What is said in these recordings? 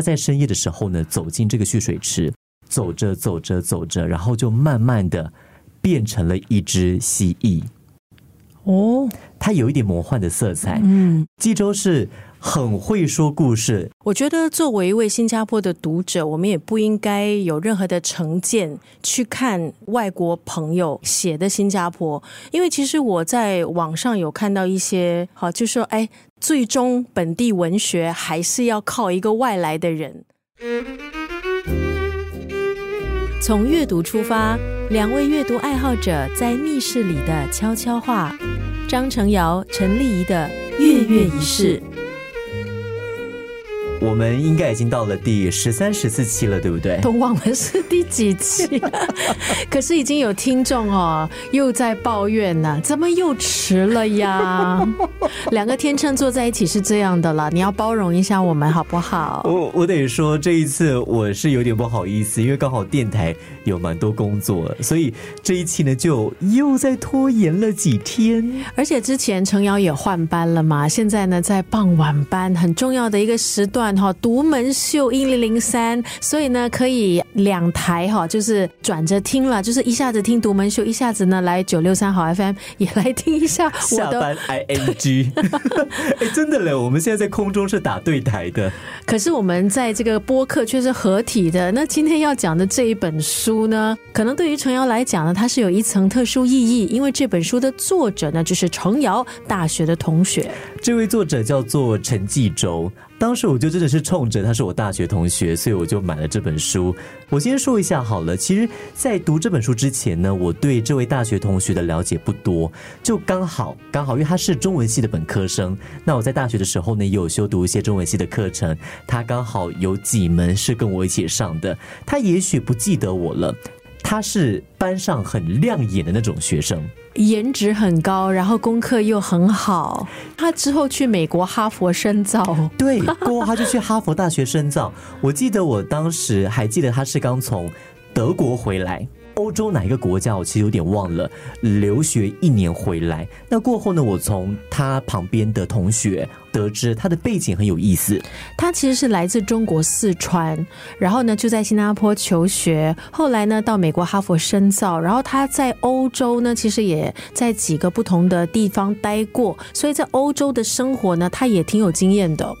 他在深夜的时候呢，走进这个蓄水池，走着走着走着，然后就慢慢的变成了一只蜥蜴。哦，它有一点魔幻的色彩。嗯，济州是很会说故事，我觉得作为一位新加坡的读者，我们也不应该有任何的成见去看外国朋友写的新加坡，因为其实我在网上有看到一些，好，就说，哎，最终本地文学还是要靠一个外来的人。从阅读出发，两位阅读爱好者在密室里的悄悄话。张成尧、陈丽仪的跃跃一试。我们应该已经到了第十三、十四期了，对不对？都忘了是第几期，可是已经有听众哦，又在抱怨呢，怎么又迟了呀？两个天秤坐在一起是这样的了，你要包容一下我们好不好？我我得说，这一次我是有点不好意思，因为刚好电台有蛮多工作，所以这一期呢就又在拖延了几天。而且之前程瑶也换班了嘛，现在呢在傍晚班，很重要的一个时段。哈，独门秀一零零三，所以呢，可以两台哈，就是转着听了，就是一下子听独门秀，一下子呢来九六三好 FM 也来听一下。下班 I N G，哎，真的嘞，我们现在在空中是打对台的，可是我们在这个播客却是合体的。那今天要讲的这一本书呢，可能对于程瑶来讲呢，它是有一层特殊意义，因为这本书的作者呢，就是程瑶大学的同学。这位作者叫做陈继洲。当时我就真的是冲着他是我大学同学，所以我就买了这本书。我先说一下好了，其实，在读这本书之前呢，我对这位大学同学的了解不多，就刚好刚好，因为他是中文系的本科生，那我在大学的时候呢，也有修读一些中文系的课程，他刚好有几门是跟我一起上的，他也许不记得我了。他是班上很亮眼的那种学生，颜值很高，然后功课又很好。他之后去美国哈佛深造，对，过后他就去哈佛大学深造。我记得我当时还记得他是刚从德国回来。欧洲哪一个国家？我其实有点忘了。留学一年回来，那过后呢？我从他旁边的同学得知，他的背景很有意思。他其实是来自中国四川，然后呢就在新加坡求学，后来呢到美国哈佛深造，然后他在欧洲呢，其实也在几个不同的地方待过，所以在欧洲的生活呢，他也挺有经验的。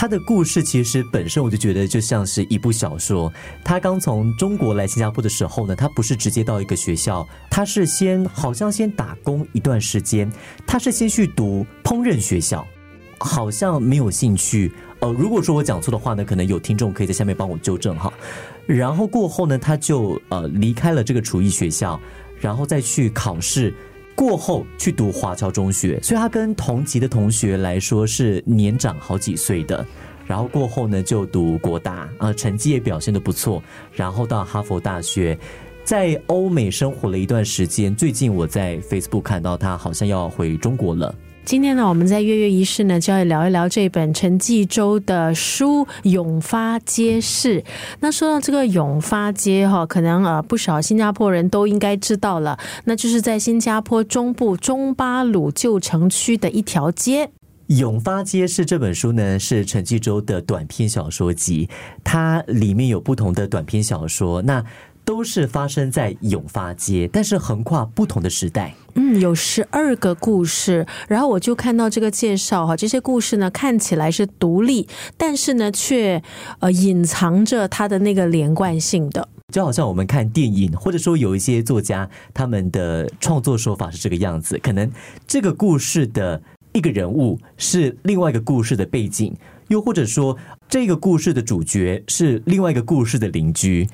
他的故事其实本身我就觉得就像是一部小说。他刚从中国来新加坡的时候呢，他不是直接到一个学校，他是先好像先打工一段时间，他是先去读烹饪学校，好像没有兴趣。呃，如果说我讲错的话呢，可能有听众可以在下面帮我纠正哈。然后过后呢，他就呃离开了这个厨艺学校，然后再去考试。过后去读华侨中学，所以他跟同级的同学来说是年长好几岁的。然后过后呢，就读国大，啊，成绩也表现的不错。然后到哈佛大学，在欧美生活了一段时间。最近我在 Facebook 看到他好像要回中国了。今天呢，我们在月月仪式呢，就要聊一聊这本陈继洲的书《永发街市》。那说到这个永发街哈，可能呃不少新加坡人都应该知道了，那就是在新加坡中部中巴鲁旧城区的一条街。永发街市这本书呢，是陈继洲的短篇小说集，它里面有不同的短篇小说。那都是发生在永发街，但是横跨不同的时代。嗯，有十二个故事，然后我就看到这个介绍哈，这些故事呢看起来是独立，但是呢却呃隐藏着它的那个连贯性的。就好像我们看电影，或者说有一些作家他们的创作手法是这个样子，可能这个故事的一个人物是另外一个故事的背景，又或者说这个故事的主角是另外一个故事的邻居。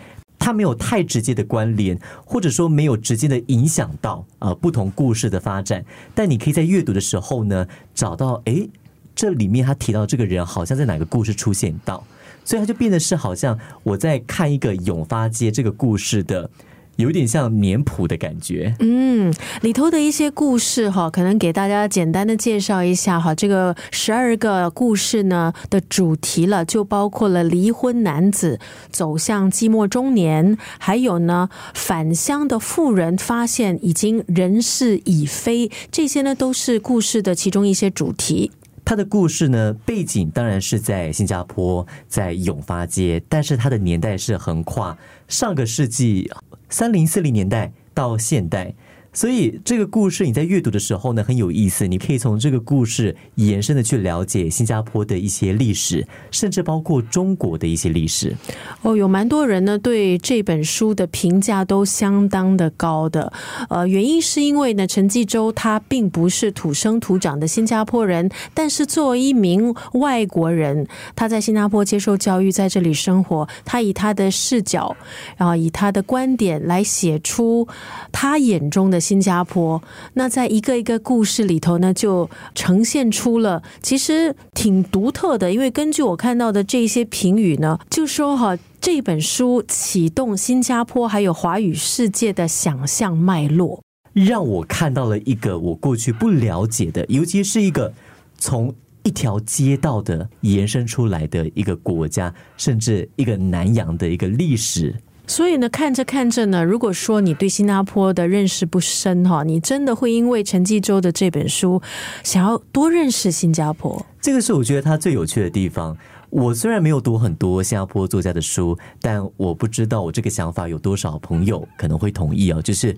它没有太直接的关联，或者说没有直接的影响到啊不同故事的发展，但你可以在阅读的时候呢，找到哎，这里面他提到这个人好像在哪个故事出现到，所以他就变得是好像我在看一个永发街这个故事的。有点像年谱的感觉，嗯，里头的一些故事哈，可能给大家简单的介绍一下哈。这个十二个故事呢的主题了，就包括了离婚男子走向寂寞中年，还有呢返乡的妇人发现已经人事已非，这些呢都是故事的其中一些主题。他的故事呢，背景当然是在新加坡，在永发街，但是他的年代是横跨上个世纪三零四零年代到现代。所以这个故事你在阅读的时候呢很有意思，你可以从这个故事延伸的去了解新加坡的一些历史，甚至包括中国的一些历史。哦，有蛮多人呢对这本书的评价都相当的高的。呃，原因是因为呢，陈继洲他并不是土生土长的新加坡人，但是作为一名外国人，他在新加坡接受教育，在这里生活，他以他的视角，然后以他的观点来写出他眼中的。新加坡，那在一个一个故事里头呢，就呈现出了其实挺独特的。因为根据我看到的这些评语呢，就说哈，这本书启动新加坡还有华语世界的想象脉络，让我看到了一个我过去不了解的，尤其是一个从一条街道的延伸出来的一个国家，甚至一个南洋的一个历史。所以呢，看着看着呢，如果说你对新加坡的认识不深哈，你真的会因为陈继洲的这本书，想要多认识新加坡。这个是我觉得他最有趣的地方。我虽然没有读很多新加坡作家的书，但我不知道我这个想法有多少朋友可能会同意啊。就是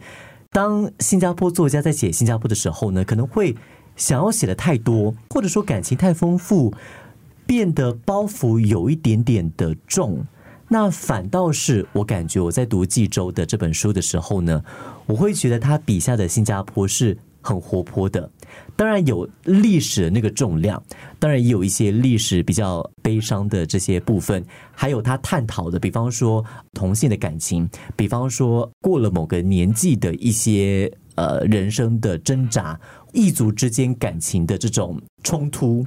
当新加坡作家在写新加坡的时候呢，可能会想要写的太多，或者说感情太丰富，变得包袱有一点点的重。那反倒是我感觉我在读冀州的这本书的时候呢，我会觉得他笔下的新加坡是很活泼的。当然有历史的那个重量，当然也有一些历史比较悲伤的这些部分，还有他探讨的，比方说同性的感情，比方说过了某个年纪的一些呃人生的挣扎，异族之间感情的这种冲突。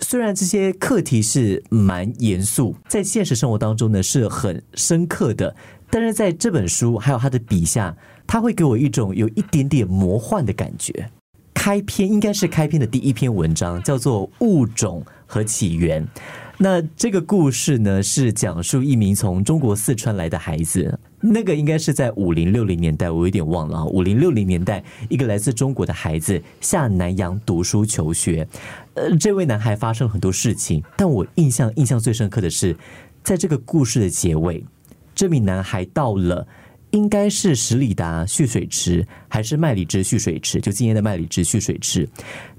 虽然这些课题是蛮严肃，在现实生活当中呢是很深刻的，但是在这本书还有他的笔下，他会给我一种有一点点魔幻的感觉。开篇应该是开篇的第一篇文章，叫做《物种和起源》。那这个故事呢，是讲述一名从中国四川来的孩子，那个应该是在五零六零年代，我有点忘了啊。五零六零年代，一个来自中国的孩子下南洋读书求学。呃，这位男孩发生了很多事情，但我印象印象最深刻的是，在这个故事的结尾，这名男孩到了应该是十里达蓄水池还是麦里芝蓄水池，就今天的麦里芝蓄水池。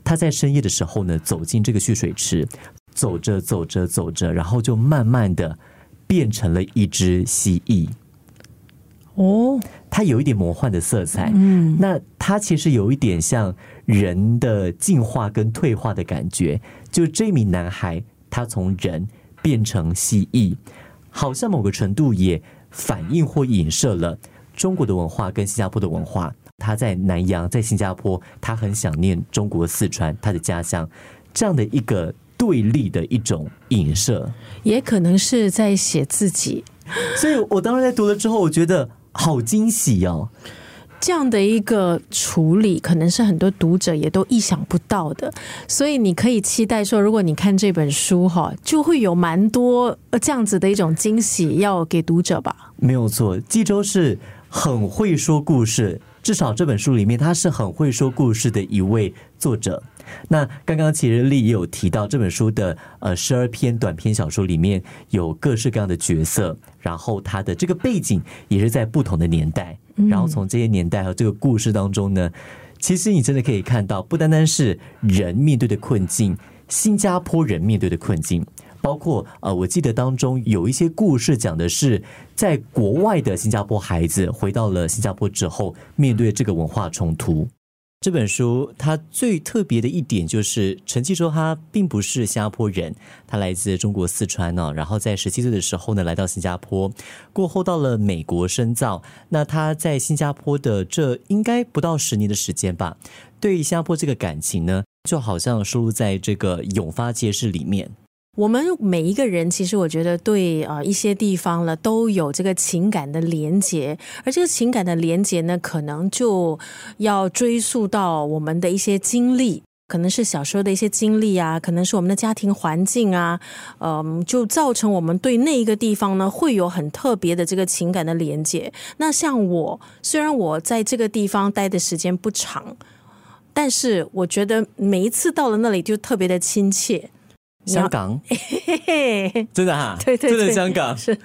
他在深夜的时候呢，走进这个蓄水池。走着走着走着，然后就慢慢的变成了一只蜥蜴。哦，它有一点魔幻的色彩。嗯，那它其实有一点像人的进化跟退化的感觉。就这名男孩，他从人变成蜥蜴，好像某个程度也反映或影射了中国的文化跟新加坡的文化。他在南洋，在新加坡，他很想念中国四川，他的家乡，这样的一个。对立的一种影射，也可能是在写自己。所以我当时在读了之后，我觉得好惊喜哦！这样的一个处理，可能是很多读者也都意想不到的。所以你可以期待说，如果你看这本书哈，就会有蛮多这样子的一种惊喜要给读者吧。没有错，冀州是很会说故事，至少这本书里面他是很会说故事的一位作者。那刚刚其实丽也有提到这本书的呃十二篇短篇小说里面有各式各样的角色，然后它的这个背景也是在不同的年代，然后从这些年代和这个故事当中呢，其实你真的可以看到，不单单是人面对的困境，新加坡人面对的困境，包括呃，我记得当中有一些故事讲的是在国外的新加坡孩子回到了新加坡之后，面对这个文化冲突。这本书它最特别的一点就是，陈继洲他并不是新加坡人，他来自中国四川呢。然后在十七岁的时候呢，来到新加坡，过后到了美国深造。那他在新加坡的这应该不到十年的时间吧，对新加坡这个感情呢，就好像收录在这个永发街市里面。我们每一个人，其实我觉得对啊一些地方了都有这个情感的连结，而这个情感的连结呢，可能就要追溯到我们的一些经历，可能是小时候的一些经历啊，可能是我们的家庭环境啊，嗯，就造成我们对那一个地方呢会有很特别的这个情感的连结。那像我，虽然我在这个地方待的时间不长。但是我觉得每一次到了那里就特别的亲切。香港，真的哈，对对对真的香港？是。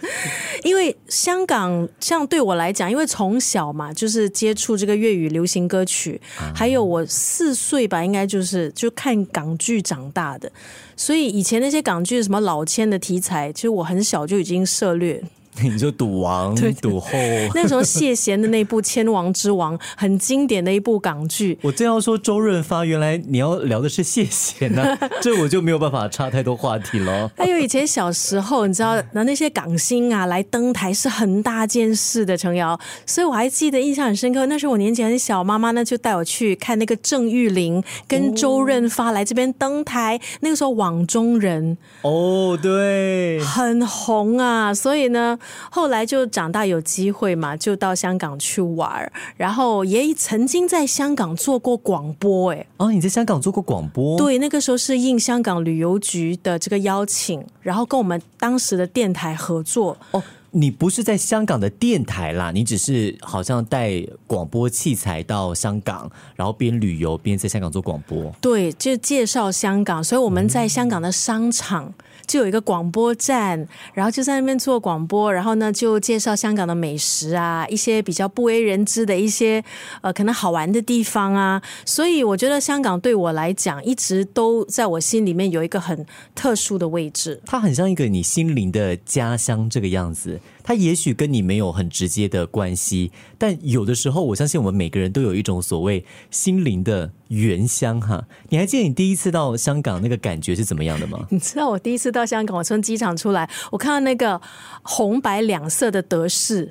因为香港，像对我来讲，因为从小嘛，就是接触这个粤语流行歌曲，还有我四岁吧，应该就是就看港剧长大的，所以以前那些港剧什么老千的题材，其实我很小就已经涉猎。你就赌王、赌后，那时候谢贤的那部《千王之王》很经典的一部港剧。我正要说周润发，原来你要聊的是谢贤呢，这我就没有办法插太多话题了。还有以前小时候，你知道，那那些港星啊来登台是很大件事的，程瑶，所以我还记得印象很深刻。那时候我年纪很小，妈妈呢就带我去看那个郑裕玲跟周润发来这边登台，那个时候网中人哦，对，很红啊，所以呢。后来就长大有机会嘛，就到香港去玩然后也曾经在香港做过广播，哎，哦，你在香港做过广播？对，那个时候是应香港旅游局的这个邀请，然后跟我们当时的电台合作。哦，你不是在香港的电台啦，你只是好像带广播器材到香港，然后边旅游边在香港做广播。对，就介绍香港，所以我们在香港的商场。就有一个广播站，然后就在那边做广播，然后呢就介绍香港的美食啊，一些比较不为人知的一些呃可能好玩的地方啊。所以我觉得香港对我来讲一直都在我心里面有一个很特殊的位置。它很像一个你心灵的家乡这个样子。它也许跟你没有很直接的关系，但有的时候我相信我们每个人都有一种所谓心灵的原乡哈。你还记得你第一次到香港那个感觉是怎么样的吗？你知道我第一次到香港，我从机场出来，我看到那个红白两色的德式。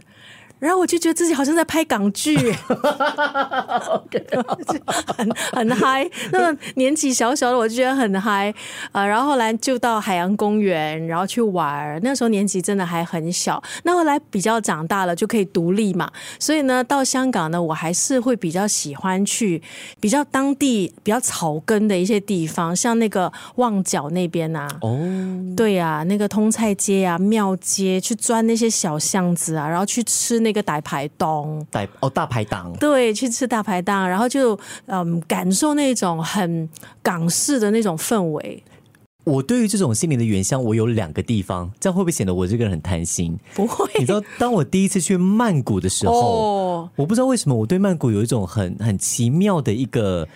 然后我就觉得自己好像在拍港剧，很很嗨。那么年纪小小的我就觉得很嗨啊。然后后来就到海洋公园，然后去玩。那时候年纪真的还很小。那后来比较长大了，就可以独立嘛。所以呢，到香港呢，我还是会比较喜欢去比较当地、比较草根的一些地方，像那个旺角那边啊。哦，对呀，那个通菜街啊、庙街，去钻那些小巷子啊，然后去吃。那个大排档，大哦大排档，对，去吃大排档，然后就嗯感受那种很港式的那种氛围。我对于这种心灵的原乡，我有两个地方，这样会不会显得我这个人很贪心？不会，你知道，当我第一次去曼谷的时候，我不知道为什么我对曼谷有一种很很奇妙的一个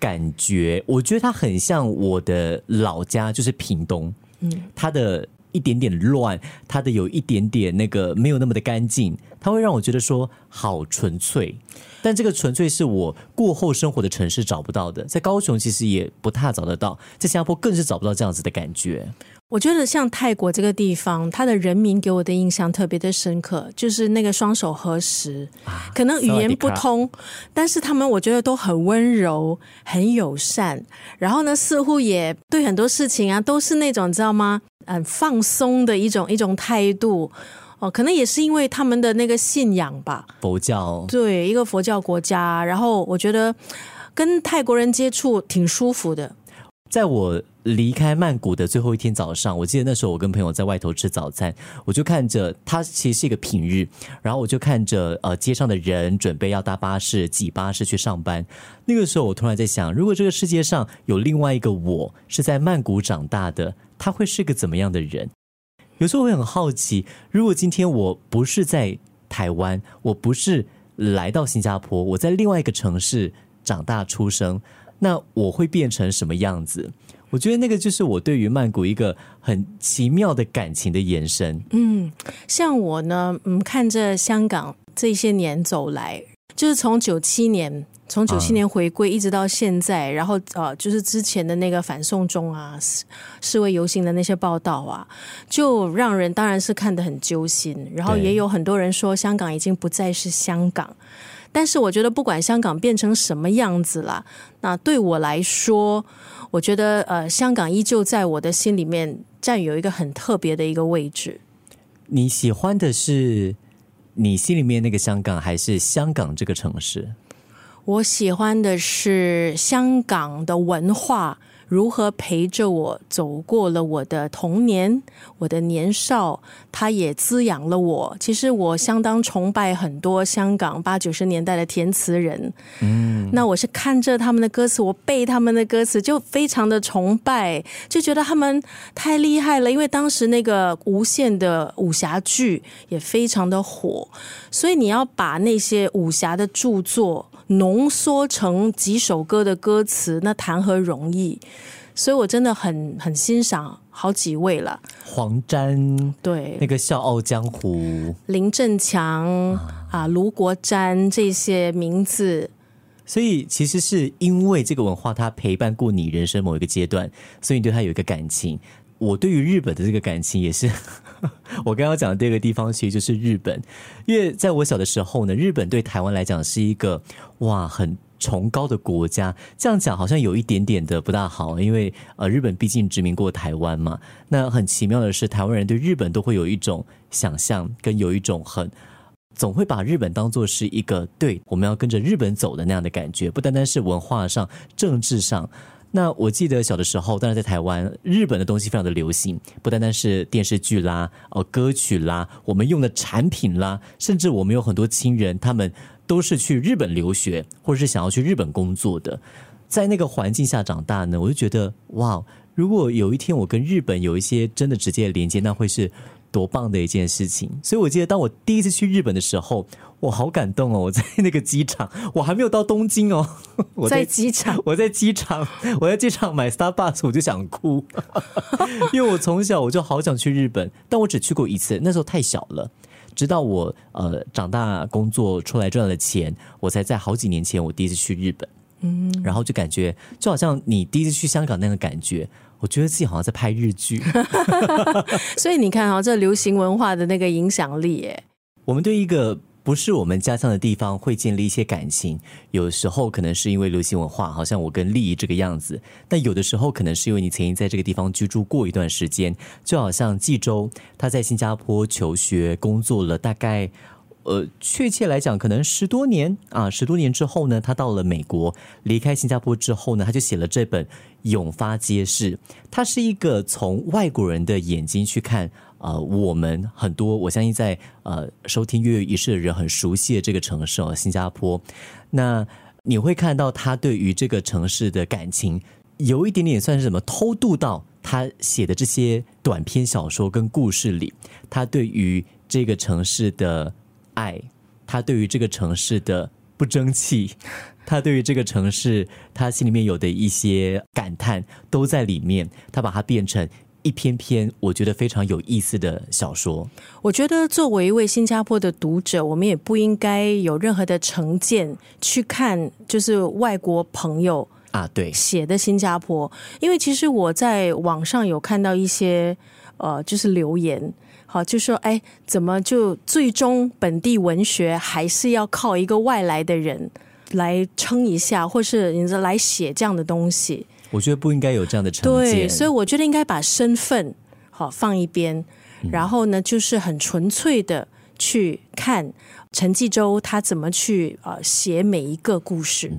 感觉，我觉得它很像我的老家，就是屏东，嗯，它的。一点点乱，它的有一点点那个没有那么的干净，它会让我觉得说好纯粹，但这个纯粹是我过后生活的城市找不到的，在高雄其实也不太找得到，在新加坡更是找不到这样子的感觉。我觉得像泰国这个地方，它的人民给我的印象特别的深刻，就是那个双手合十，可能语言不通，但是他们我觉得都很温柔、很友善，然后呢，似乎也对很多事情啊，都是那种你知道吗？很放松的一种一种态度。哦，可能也是因为他们的那个信仰吧，佛教。对一个佛教国家，然后我觉得跟泰国人接触挺舒服的。在我离开曼谷的最后一天早上，我记得那时候我跟朋友在外头吃早餐，我就看着它其实是一个平日，然后我就看着呃街上的人准备要搭巴士挤巴士去上班。那个时候我突然在想，如果这个世界上有另外一个我是在曼谷长大的，他会是个怎么样的人？有时候会很好奇，如果今天我不是在台湾，我不是来到新加坡，我在另外一个城市长大出生。那我会变成什么样子？我觉得那个就是我对于曼谷一个很奇妙的感情的延伸。嗯，像我呢，嗯，看着香港这些年走来，就是从九七年，从九七年回归一直到现在，然后呃，就是之前的那个反送中啊、示威游行的那些报道啊，就让人当然是看得很揪心。然后也有很多人说，香港已经不再是香港。但是我觉得，不管香港变成什么样子了，那对我来说，我觉得呃，香港依旧在我的心里面占有一个很特别的一个位置。你喜欢的是你心里面那个香港，还是香港这个城市？我喜欢的是香港的文化如何陪着我走过了我的童年、我的年少，他也滋养了我。其实我相当崇拜很多香港八九十年代的填词人，嗯，那我是看着他们的歌词，我背他们的歌词，就非常的崇拜，就觉得他们太厉害了。因为当时那个无线的武侠剧也非常的火，所以你要把那些武侠的著作。浓缩成几首歌的歌词，那谈何容易？所以我真的很很欣赏好几位了。黄沾，对，那个《笑傲江湖》，林振强啊，卢国沾这些名字。所以其实是因为这个文化，它陪伴过你人生某一个阶段，所以你对它有一个感情。我对于日本的这个感情也是，我刚刚讲的第二个地方其实就是日本，因为在我小的时候呢，日本对台湾来讲是一个哇很崇高的国家。这样讲好像有一点点的不大好，因为呃日本毕竟殖民过台湾嘛。那很奇妙的是，台湾人对日本都会有一种想象，跟有一种很总会把日本当做是一个对我们要跟着日本走的那样的感觉，不单单是文化上、政治上。那我记得小的时候，当然在台湾，日本的东西非常的流行，不单单是电视剧啦、哦歌曲啦，我们用的产品啦，甚至我们有很多亲人，他们都是去日本留学，或者是想要去日本工作的，在那个环境下长大呢，我就觉得哇，如果有一天我跟日本有一些真的直接的连接，那会是。多棒的一件事情！所以我记得，当我第一次去日本的时候，我好感动哦！我在那个机场，我还没有到东京哦，我在机场，我在机场，我在机场买 Starbucks，我就想哭，因为我从小我就好想去日本，但我只去过一次，那时候太小了。直到我呃长大工作出来赚了钱，我才在好几年前我第一次去日本，嗯，然后就感觉就好像你第一次去香港那个感觉。我觉得自己好像在拍日剧，所以你看啊，这流行文化的那个影响力，哎，我们对一个不是我们家乡的地方会建立一些感情，有时候可能是因为流行文化，好像我跟丽这个样子；但有的时候可能是因为你曾经在这个地方居住过一段时间，就好像冀州，他在新加坡求学工作了大概。呃，确切来讲，可能十多年啊，十多年之后呢，他到了美国，离开新加坡之后呢，他就写了这本《永发街市》。它是一个从外国人的眼睛去看，呃，我们很多我相信在呃收听跃跃仪式的人很熟悉的这个城市哦，新加坡。那你会看到他对于这个城市的感情，有一点点算是什么偷渡到他写的这些短篇小说跟故事里，他对于这个城市的。爱，他对于这个城市的不争气，他对于这个城市，他心里面有的一些感叹都在里面。他把它变成一篇篇我觉得非常有意思的小说。我觉得作为一位新加坡的读者，我们也不应该有任何的成见去看，就是外国朋友啊，对写的新加坡，因为其实我在网上有看到一些呃，就是留言。好，就说哎，怎么就最终本地文学还是要靠一个外来的人来撑一下，或是你来写这样的东西？我觉得不应该有这样的成见。对，所以我觉得应该把身份好放一边，然后呢，就是很纯粹的去看陈继洲他怎么去呃写每一个故事。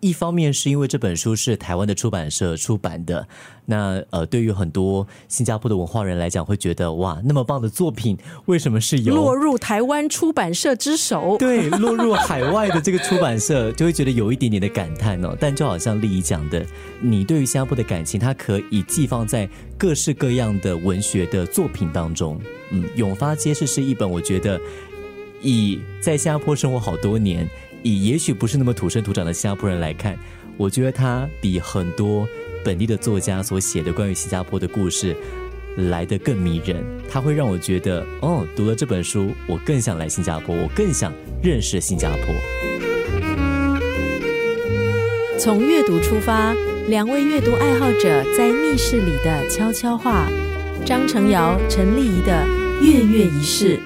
一方面是因为这本书是台湾的出版社出版的，那呃，对于很多新加坡的文化人来讲，会觉得哇，那么棒的作品，为什么是有落入台湾出版社之手？对，落入海外的这个出版社，就会觉得有一点点的感叹哦。但就好像丽怡讲的，你对于新加坡的感情，它可以寄放在各式各样的文学的作品当中。嗯，《永发街市》是一本我觉得以在新加坡生活好多年。以也许不是那么土生土长的新加坡人来看，我觉得他比很多本地的作家所写的关于新加坡的故事来得更迷人。他会让我觉得，哦，读了这本书，我更想来新加坡，我更想认识新加坡。从阅读出发，两位阅读爱好者在密室里的悄悄话。张成尧、陈丽仪的月月仪式。